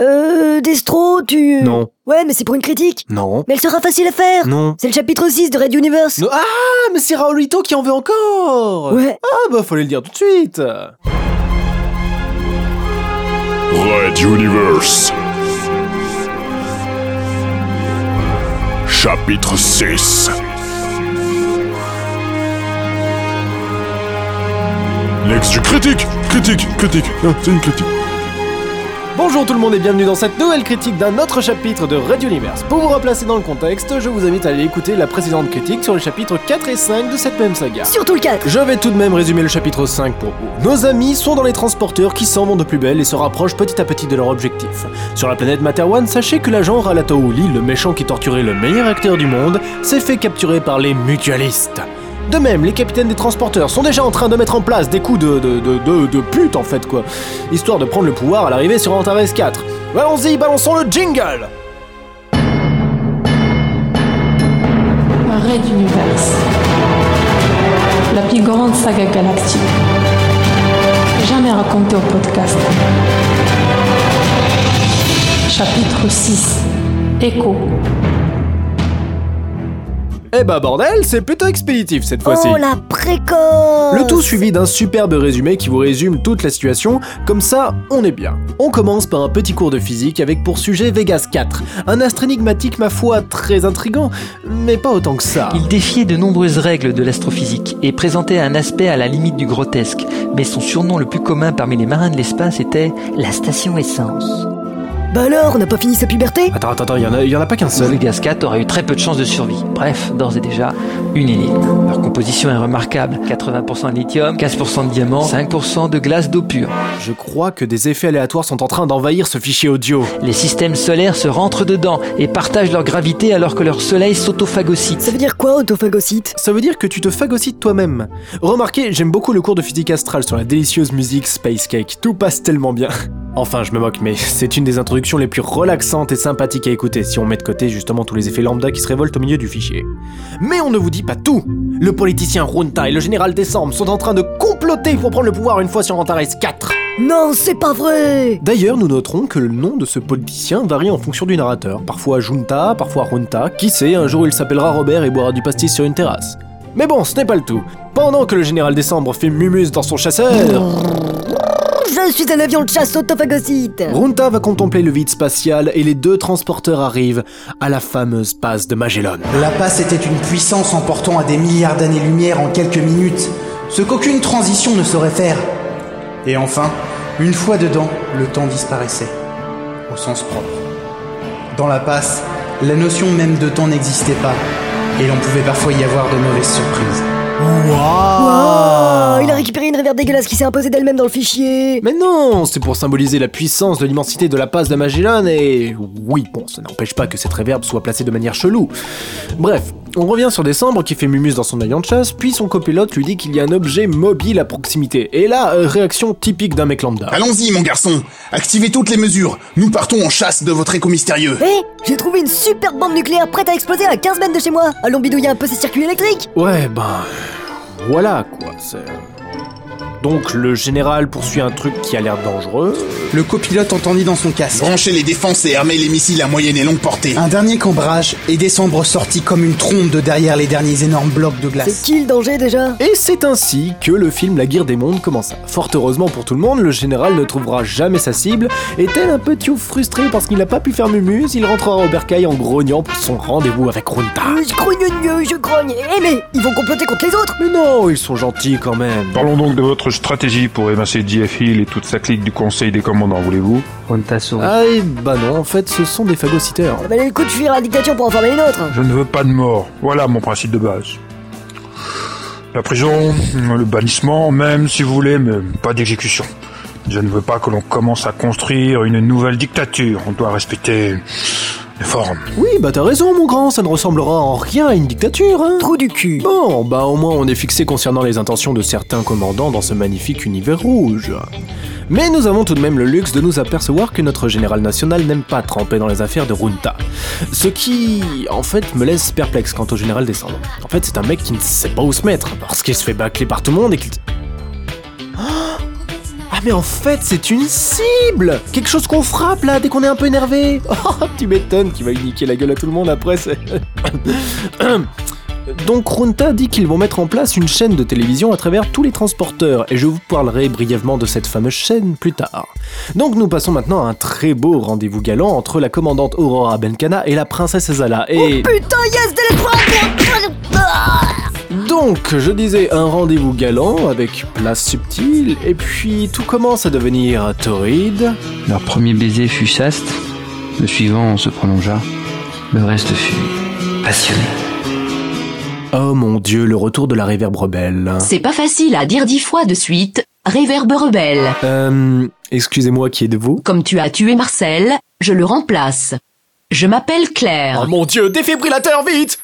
Euh, Destro, tu... Non. Ouais, mais c'est pour une critique. Non. Mais elle sera facile à faire. Non. C'est le chapitre 6 de Red Universe. Ah, mais c'est Raulito qui en veut encore Ouais. Ah bah fallait le dire tout de suite Red Universe. Chapitre 6. L'ex du critique Critique, critique, non, c'est une critique. Bonjour tout le monde et bienvenue dans cette nouvelle critique d'un autre chapitre de Red Universe. Pour vous replacer dans le contexte, je vous invite à aller écouter la précédente critique sur les chapitres 4 et 5 de cette même saga. Surtout le 4. Je vais tout de même résumer le chapitre 5 pour vous. Nos amis sont dans les transporteurs qui s'en vont de plus belle et se rapprochent petit à petit de leur objectif. Sur la planète Materwan, sachez que l'agent Ralatouli, le méchant qui torturait le meilleur acteur du monde, s'est fait capturer par les mutualistes. De même, les capitaines des transporteurs sont déjà en train de mettre en place des coups de, de, de, de, pute en fait quoi, histoire de prendre le pouvoir à l'arrivée sur Antares 4. Allons-y, balançons le jingle Red Universe. La plus grande saga galactique. Jamais racontée au podcast. Chapitre 6. Écho. Eh bah bordel, c'est plutôt expéditif cette fois-ci. Oh la précoce Le tout suivi d'un superbe résumé qui vous résume toute la situation, comme ça on est bien. On commence par un petit cours de physique avec pour sujet Vegas 4, un astre énigmatique ma foi très intrigant, mais pas autant que ça. Il défiait de nombreuses règles de l'astrophysique et présentait un aspect à la limite du grotesque, mais son surnom le plus commun parmi les marins de l'espace était la station essence. Bah alors, on n'a pas fini sa puberté Attends, attends, attends, il y en a, il y en a pas qu'un seul. Vegas 4 aurait eu très peu de chances de survie. Bref, d'ores et déjà, une élite. Leur composition est remarquable. 80% de lithium, 15% de diamant, 5% de glace d'eau pure. Je crois que des effets aléatoires sont en train d'envahir ce fichier audio. Les systèmes solaires se rentrent dedans et partagent leur gravité alors que leur soleil Ça s'autophagocyte. veut dire quoi, autophagocyte? Ça veut dire que tu te phagocytes toi-même. Remarquez, j'aime beaucoup le cours de physique astrale sur la délicieuse musique Space Cake. Tout passe tellement bien. Enfin, je me moque, mais c'est une des introductions les plus relaxantes et sympathiques à écouter si on met de côté justement tous les effets lambda qui se révoltent au milieu du fichier. Mais on ne vous dit pas tout Le politicien Runta et le général Décembre sont en train de comploter pour prendre le pouvoir une fois sur Antares 4. Non, c'est pas vrai D'ailleurs, nous noterons que le nom de ce politicien varie en fonction du narrateur. Parfois Junta, parfois Runta. Qui sait, un jour il s'appellera Robert et boira du pastis sur une terrasse. Mais bon, ce n'est pas le tout. Pendant que le général Décembre fait mumus dans son chasseur, Je suis un avion de chasse autophagocyte Runta va contempler le vide spatial et les deux transporteurs arrivent à la fameuse passe de Magellan. La passe était une puissance emportant à des milliards d'années-lumière en quelques minutes, ce qu'aucune transition ne saurait faire. Et enfin, une fois dedans, le temps disparaissait, au sens propre. Dans la passe, la notion même de temps n'existait pas, et l'on pouvait parfois y avoir de mauvaises surprises. Wow Dégueulasse qui s'est imposée d'elle-même dans le fichier Mais non, c'est pour symboliser la puissance de l'immensité de la passe de Magellan et... Oui, bon, ça n'empêche pas que cette réverbe soit placée de manière chelou. Bref, on revient sur Décembre qui fait mumus dans son avion de chasse, puis son copilote lui dit qu'il y a un objet mobile à proximité. Et là, euh, réaction typique d'un mec lambda. Allons-y, mon garçon. Activez toutes les mesures. Nous partons en chasse de votre écho mystérieux. Hé J'ai trouvé une super bombe nucléaire prête à exploser à 15 mètres de chez moi Allons bidouiller un peu ces circuits électriques Ouais, ben... Voilà, quoi, c'est... Donc le général poursuit un truc qui a l'air dangereux. Le copilote entendit dans son casque. Branchez les défenses et armez les missiles à moyenne et longue portée. Un dernier cambrage, et Décembre sortit comme une trombe de derrière les derniers énormes blocs de C'est glace. qui le danger déjà? Et c'est ainsi que le film La guerre des mondes commença. Fort heureusement pour tout le monde, le général ne trouvera jamais sa cible, et tel un petit ouf frustré parce qu'il n'a pas pu faire mumus, il rentrera au bercail en grognant pour son rendez-vous avec Runta. Euh, Je grogne, je grogne Eh mais ils vont comploter contre les autres Mais non, ils sont gentils quand même. Parlons donc de votre stratégie pour évincer JF Hill et toute sa clique du Conseil des commandants, voulez-vous. Ah et bah non, en fait ce sont des phagocyteurs. Le coup de fuir la dictature pour en former une autre Je ne veux pas de mort. Voilà mon principe de base. La prison, le bannissement, même si vous voulez, mais pas d'exécution. Je ne veux pas que l'on commence à construire une nouvelle dictature. On doit respecter Oui, bah t'as raison mon grand, ça ne ressemblera en rien à une dictature, hein. Trou du cul Bon, bah au moins on est fixé concernant les intentions de certains commandants dans ce magnifique univers rouge. Mais nous avons tout de même le luxe de nous apercevoir que notre général national n'aime pas tremper dans les affaires de Runta. Ce qui, en fait, me laisse perplexe quant au général descendant. En fait, c'est un mec qui ne sait pas où se mettre, parce qu'il se fait bâcler par tout le monde et qu'il... Oh Ah mais en fait c'est une cible. Quelque chose qu'on frappe là dès qu'on est un peu énervé. Oh tu m'étonnes qu'il va y niquer la gueule à tout le monde après c'est... Donc Runta dit qu'ils vont mettre en place une chaîne de télévision à travers tous les transporteurs. Et je vous parlerai brièvement de cette fameuse chaîne plus tard. Donc nous passons maintenant à un très beau rendez-vous galant entre la commandante Aurora Benkana et la princesse Zala et... Putain, yes, d'électro Donc, je disais un rendez-vous galant avec place subtile, et puis tout commence à devenir torride. Leur premier baiser fut chaste, le suivant se prolongea, le reste fut passionné. Oh mon dieu, le retour de la réverbe rebelle. C'est pas facile à dire dix fois de suite. Réverbe rebelle. Euh, excusez-moi, qui êtes-vous? Comme tu as tué Marcel, je le remplace. Je m'appelle Claire. Oh mon dieu, défibrillateur, vite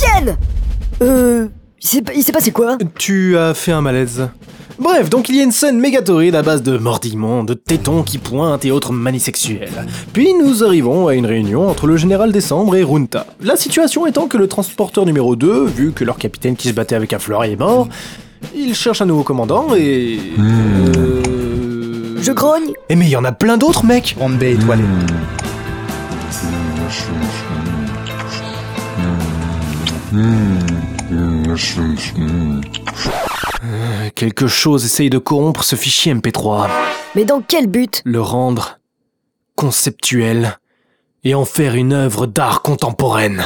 Bien Euh... Il s'est il s'est passé quoi Tu as fait un malaise. Bref, donc il y a une scène méga torride à base de mordillements, de tétons qui pointent et autres manies sexuelles. Puis nous arrivons à une réunion entre le général Décembre et Runta. La situation étant que le transporteur numéro 2, vu que leur capitaine qui se battait avec un fleur est mort, il cherche un nouveau commandant et... Euh... Je grogne Eh mais il y en a plein d'autres, mec étoilée. Euh, Quelque chose essaye de corrompre ce fichier MP3, Mais dans quel but? Le rendre conceptuel et en faire une œuvre d'art contemporaine.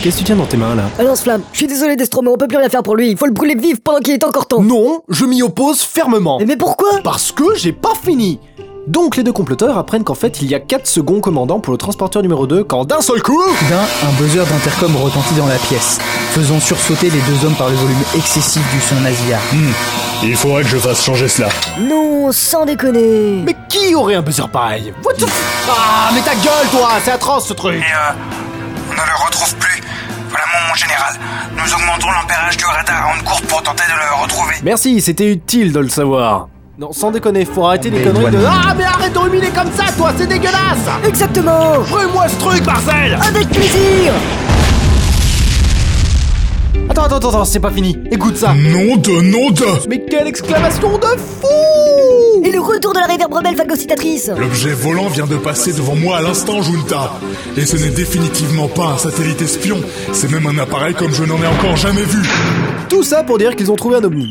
Qu'est-ce que tu tiens dans tes mains là? Ah Lance-Flamme, je suis désolé Destro, mais on peut plus rien faire pour lui. Il faut le brûler vif pendant qu'il est encore temps. Non, je m'y oppose fermement. Mais, mais pourquoi? Parce que j'ai pas fini. Donc les deux comploteurs apprennent qu'en fait il y a 4 secondes commandants pour le transporteur numéro 2 quand d'un seul coup... Soudain, un buzzer d'intercom retentit dans la pièce, faisant sursauter les deux hommes par le volume excessif du son nasillard. Il faudrait que je fasse changer cela. Non, sans déconner. Mais qui aurait un buzzer pareil? What the f- Ah mais ta gueule toi, c'est atroce ce truc Et euh, on ne le retrouve plus. Voilà mon, mon général. Nous augmentons l'ampérage du radar en course pour tenter de le retrouver. Merci, c'était utile de le savoir. Non, sans déconner, faut arrêter les conneries de... Ah mais arrête de ruminer comme ça toi, c'est dégueulasse Exactement Brûle-moi ce truc, Marcel Avec plaisir Attends, attends, attends, c'est pas fini. Écoute ça. Nom de nom de Mais quelle exclamation de fou Et le retour de la réverbe rebelle phagocytatrice L'objet volant vient de passer devant moi à l'instant, Junta. Et ce n'est définitivement pas un satellite espion. C'est même un appareil comme je n'en ai encore jamais vu. Tout ça pour dire qu'ils ont trouvé un ovni.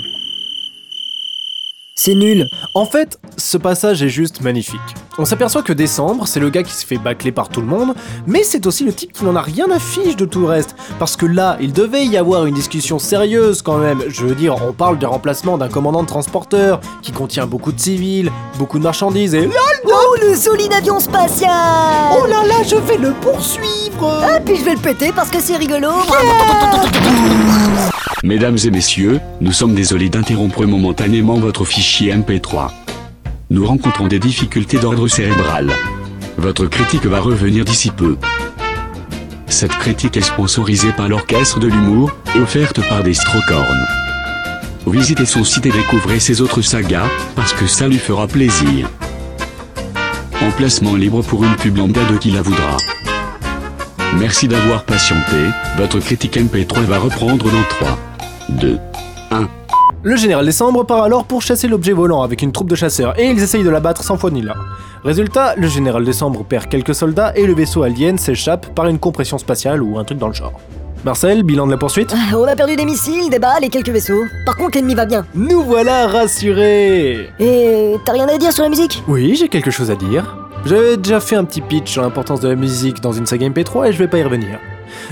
C'est nul. En fait, ce passage est juste magnifique. On s'aperçoit que Décembre, c'est le gars qui se fait bâcler par tout le monde, mais c'est aussi le type qui n'en a rien à fiche de tout le reste. Parce que là, il devait y avoir une discussion sérieuse quand même. Je veux dire, on parle du remplacement d'un commandant de transporteur qui contient beaucoup de civils, beaucoup de marchandises et... Oh, le solide avion spatial Oh là là, je vais le poursuivre Ah, puis je vais le péter parce que c'est rigolo Mesdames et messieurs, nous sommes désolés d'interrompre momentanément votre fichier MP3. Nous rencontrons des difficultés d'ordre cérébral. Votre critique va revenir d'ici peu. Cette critique est sponsorisée par l'Orchestre de l'Humour et offerte par des Strocorn. Visitez son site et découvrez ses autres sagas, parce que ça lui fera plaisir. Emplacement libre pour une pub lambda de qui la voudra. Merci d'avoir patienté, votre critique MP3 va reprendre dans 3, 2, 1. Le général Décembre part alors pour chasser l'objet volant avec une troupe de chasseurs et ils essayent de l'abattre sans foi ni loi. Résultat, le général Décembre perd quelques soldats et le vaisseau alien s'échappe par une compression spatiale ou un truc dans le genre. Marcel, bilan de la poursuite? Ah, On a perdu des missiles, des balles et quelques vaisseaux. Par contre, l'ennemi va bien. Nous voilà rassurés Et t'as rien à dire sur la musique? Oui, j'ai quelque chose à dire. J'avais déjà fait un petit pitch sur l'importance de la musique dans une saga MP3 et je vais pas y revenir.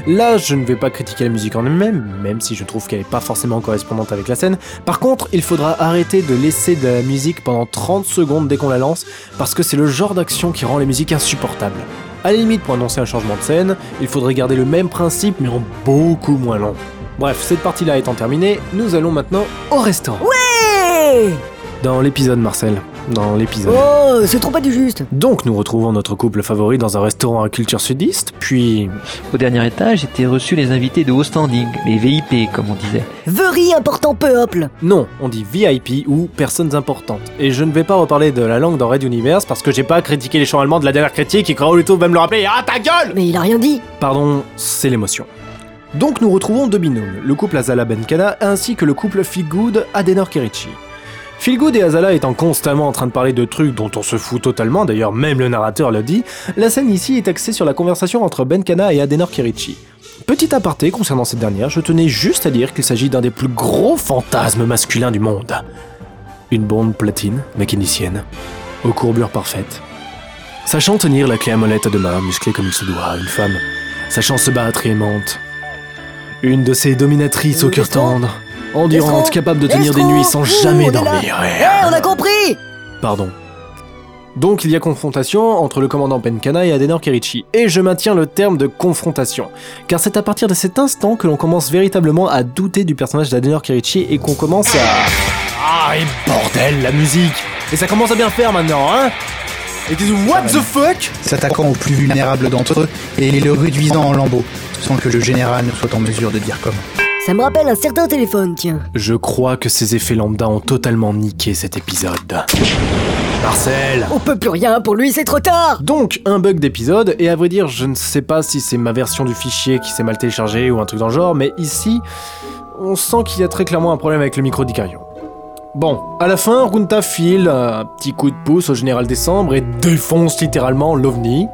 Là, je ne vais pas critiquer la musique en elle-même, même si je trouve qu'elle est pas forcément correspondante avec la scène. Par contre, il faudra arrêter de laisser de la musique pendant 30 secondes dès qu'on la lance, parce que c'est le genre d'action qui rend les musiques insupportables. À la limite, pour annoncer un changement de scène, il faudrait garder le même principe mais en beaucoup moins long. Bref, cette partie-là étant terminée, nous allons maintenant au restaurant. Ouais Dans l'épisode, Marcel. Dans l'épisode. Oh, c'est trop pas du juste. Donc nous retrouvons notre couple favori dans un restaurant à culture sudiste, puis... Au dernier étage étaient reçus les invités de haut standing, les VIP comme on disait. Very important peuple. Non, on dit VIP ou personnes importantes. Et je ne vais pas reparler de la langue dans Red Universe parce que j'ai pas critiqué les chants allemands de la dernière critique et Kraulito va me le rappeler. Ah ta gueule Mais il a rien dit. Pardon, c'est l'émotion. Donc nous retrouvons deux binômes, le couple Azala Benkana ainsi que le couple Feelgood Adenor Kerichi. Feelgood et Azala étant constamment en train de parler de trucs dont on se fout totalement, d'ailleurs même le narrateur le dit, la scène ici est axée sur la conversation entre Benkana et Adenor Kerichi. Petit aparté concernant cette dernière, je tenais juste à dire qu'il s'agit d'un des plus gros fantasmes masculins du monde. Une blonde platine, mécanicienne, aux courbures parfaites, sachant tenir la clé à molette à deux mains, musclée comme il se doit, une femme, sachant se battre et aimante. Une de ces dominatrices au cœur tendre, endurante, capable de tenir des nuits sans jamais dormir. Eh, on a compris Pardon. Donc il y a confrontation entre le commandant Penkana et Adenor Kerichi, et je maintiens le terme de confrontation, car c'est à partir de cet instant que l'on commence véritablement à douter du personnage d'Adenor Kerichi et qu'on commence à... Ah et bordel, la musique Et ça commence à bien faire maintenant, hein Et dis what the fuck? S'attaquant aux plus vulnérables d'entre eux et les le réduisant en lambeaux, sans que le général ne soit en mesure de dire comment. Ça me rappelle un certain téléphone, tiens. Je crois que ces effets lambda ont totalement niqué cet épisode. Marcel On peut plus rien pour lui, c'est trop tard Donc, un bug d'épisode, et à vrai dire, je ne sais pas si c'est ma version du fichier qui s'est mal téléchargée ou un truc dans le genre, mais ici, on sent qu'il y a très clairement un problème avec le micro d'Icarion. Bon, à la fin, Runta file un petit coup de pouce au général Décembre et défonce littéralement l'OVNI.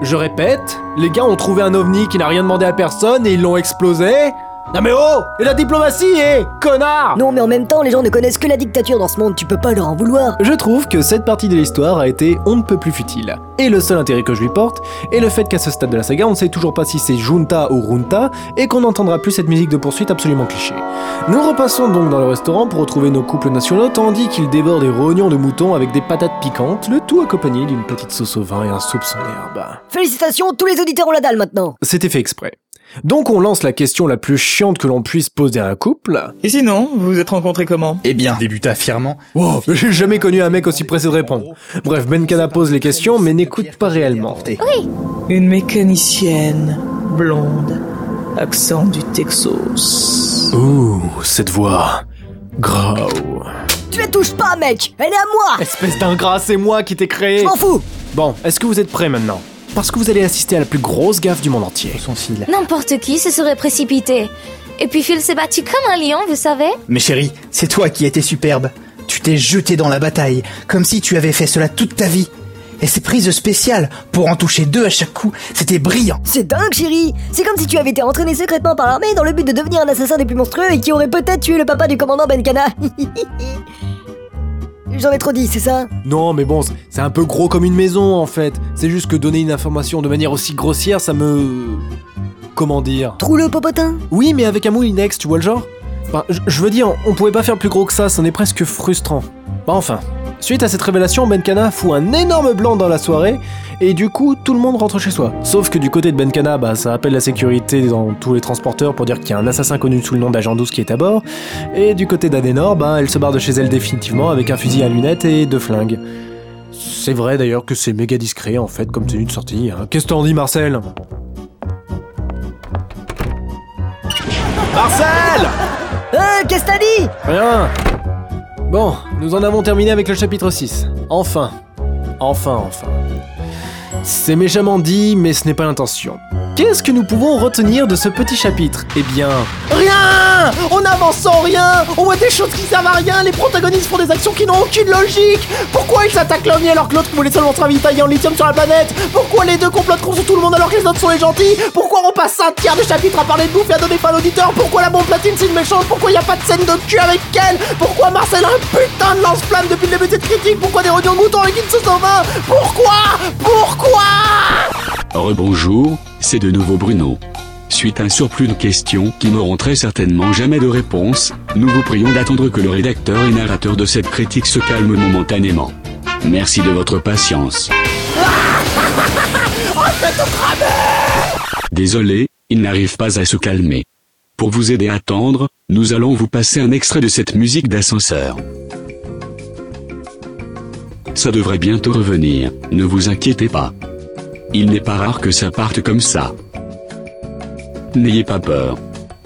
Je répète, les gars ont trouvé un OVNI qui n'a rien demandé à personne et ils l'ont explosé. Non mais oh Et la diplomatie, eh Connard Non, mais en même temps, les gens ne connaissent que la dictature dans ce monde, tu peux pas leur en vouloir. Je trouve que cette partie de l'histoire a été on ne peut plus futile. Et le seul intérêt que je lui porte est le fait qu'à ce stade de la saga, on ne sait toujours pas si c'est Junta ou Runta et qu'on n'entendra plus cette musique de poursuite absolument cliché. Nous repassons donc dans le restaurant pour retrouver nos couples nationaux tandis qu'ils dévorent des rognons de mouton avec des patates piquantes, le tout accompagné d'une petite sauce au vin et un soupçon d'herbe. Félicitations, tous les auditeurs ont la dalle maintenant. C'était fait exprès. Donc on lance la question la plus chiante que l'on puisse poser à un couple. Et sinon, vous vous êtes rencontrés comment? Eh bien, débuta fièrement. Wow, j'ai jamais connu un mec aussi pressé de répondre. Bref, Benkana pose les questions mais n'écoute pas réellement. Une mécanicienne, blonde, accent du Texas. Ouh, cette voix. Grau. Tu la touches pas, mec Elle est à moi Espèce d'ingrat, c'est moi qui t'ai créé Je m'en fous Bon, est-ce que vous êtes prêts maintenant? Parce que vous allez assister à la plus grosse gaffe du monde entier. Son fil. N'importe qui se serait précipité. Et puis Phil s'est battu comme un lion, vous savez Mais chérie, c'est toi qui étais superbe. Tu t'es jeté dans la bataille, comme si tu avais fait cela toute ta vie. Et ces prises spéciales, pour en toucher deux à chaque coup, c'était brillant. C'est dingue, chérie C'est comme si tu avais été entraîné secrètement par l'armée dans le but de devenir un assassin des plus monstrueux et qui aurait peut-être tué le papa du commandant Benkana. J'en ai trop dit, c'est ça? Non, mais bon, c'est un peu gros comme une maison en fait. C'est juste que donner une information de manière aussi grossière, ça me. Comment dire? Trou le popotin? Oui, mais avec un moulinex, tu vois le genre? Enfin, je- je veux dire, on pouvait pas faire plus gros que ça, c'en est presque frustrant. Bah enfin. Suite à cette révélation, Benkana fout un énorme blanc dans la soirée, et du coup, tout le monde rentre chez soi. Sauf que du côté de Benkana, bah, ça appelle la sécurité dans tous les transporteurs pour dire qu'il y a un assassin connu sous le nom d'Agent 12 qui est à bord, et du côté d'Adenor, bah, elle se barre de chez elle définitivement avec un fusil à lunettes et deux flingues. C'est vrai d'ailleurs que c'est méga discret en fait comme tenue de sortie. hein. Qu'est-ce que t'en dis Marcel? Marcel Euh, qu'est-ce que t'as dit? Rien Bon, nous en avons terminé avec le chapitre 6. Enfin. Enfin, enfin. C'est méchamment dit, mais ce n'est pas l'intention. Qu'est-ce que nous pouvons retenir de ce petit chapitre? Eh bien... Rien! On avance sans rien! On voit des choses qui servent à rien Les protagonistes font des actions qui n'ont aucune logique! Pourquoi ils s'attaquent l'OVNI alors que l'autre voulait seulement se ravitailler en lithium sur la planète? Pourquoi les deux complotent contre tout le monde alors que les autres sont les gentils? Pourquoi on passe un tiers de chapitre à parler de bouffe et à donner pas l'auditeur? Pourquoi la bombe platine c'est une méchante? Pourquoi il a pas de scène de cul avec elle? Pourquoi Marcel a un putain de lance-flamme depuis le début de cette critique? Pourquoi des rognons de mouton avec une sauce au vin Pourquoi? Pourquoi? Rebonjour, c'est de nouveau Bruno. Suite à un surplus de questions qui n'auront très certainement jamais de réponse, nous vous prions d'attendre que le rédacteur et narrateur de cette critique se calme momentanément. Merci de votre patience. Désolé, il n'arrive pas à se calmer. Pour vous aider à attendre, nous allons vous passer un extrait de cette musique d'ascenseur. Ça devrait bientôt revenir, ne vous inquiétez pas. Il n'est pas rare que ça parte comme ça. N'ayez pas peur.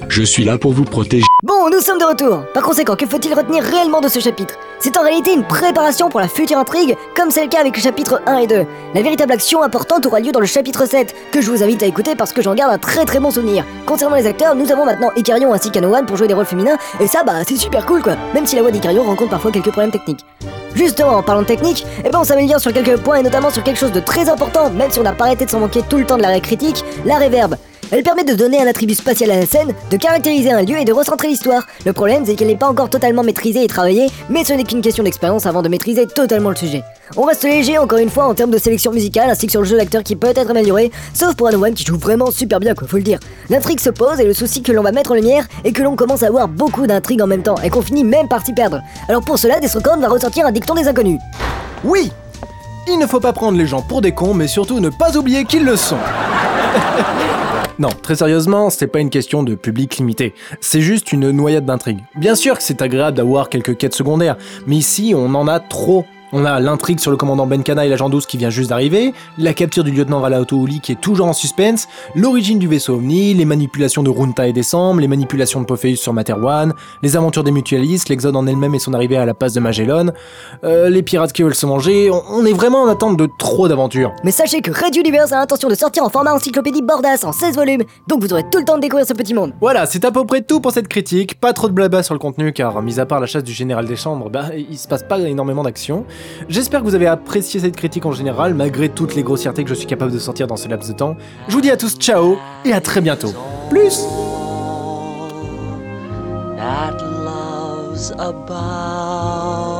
Je suis là pour vous protéger. Bon, nous sommes de retour. Par conséquent, que faut-il retenir réellement de ce chapitre? C'est en réalité une préparation pour la future intrigue, comme c'est le cas avec le chapitre 1 et 2. La véritable action importante aura lieu dans le chapitre 7, que je vous invite à écouter parce que j'en garde un très très bon souvenir. Concernant les acteurs, nous avons maintenant Ikarion ainsi qu'Anowan pour jouer des rôles féminins, et ça bah c'est super cool quoi, même si la voix d'Ikarion rencontre parfois quelques problèmes techniques. Justement, en parlant de technique, eh ben on s'améliore sur quelques points et notamment sur quelque chose de très important, même si on n'a pas arrêté de s'en manquer tout le temps de l'arrêt critique, la réverb. Elle permet de donner un attribut spatial à la scène, de caractériser un lieu et de recentrer l'histoire. Le problème, c'est qu'elle n'est pas encore totalement maîtrisée et travaillée, mais ce n'est qu'une question d'expérience avant de maîtriser totalement le sujet. On reste léger encore une fois en termes de sélection musicale ainsi que sur le jeu d'acteur qui peut être amélioré, sauf pour One qui joue vraiment super bien quoi, faut le dire. L'intrigue se pose et le souci que l'on va mettre en lumière est que l'on commence à avoir beaucoup d'intrigues en même temps et qu'on finit même par s'y perdre. Alors pour cela, Destrucon va ressortir un dicton des inconnus. Oui Il ne faut pas prendre les gens pour des cons, mais surtout ne pas oublier qu'ils le sont. Non, très sérieusement, c'est pas une question de public limité. C'est juste une noyade d'intrigue. Bien sûr que c'est agréable d'avoir quelques quêtes secondaires, mais ici on en a trop. On a l'intrigue sur le commandant Benkana et l'agent 12 qui vient juste d'arriver, la capture du lieutenant Valaotouli qui est toujours en suspense, l'origine du vaisseau Omni, les manipulations de Runta et Décembre, les manipulations de Pophéus sur Materwan, les aventures des mutualistes, l'exode en elle-même et son arrivée à la passe de Magellan, euh, les pirates qui veulent se manger, on, est vraiment en attente de trop d'aventures. Mais sachez que Red Universe a l'intention de sortir en format encyclopédie Bordas en 16 volumes, donc vous aurez tout le temps de découvrir ce petit monde. Voilà, c'est à peu près tout pour cette critique. Pas trop de blabla sur le contenu, car mis à part la chasse du général des chambres, bah, il se passe pas énormément d'action. J'espère que vous avez apprécié cette critique en général, malgré toutes les grossièretés que je suis capable de sortir dans ce laps de temps. Je vous dis à tous ciao et à très bientôt. Plus about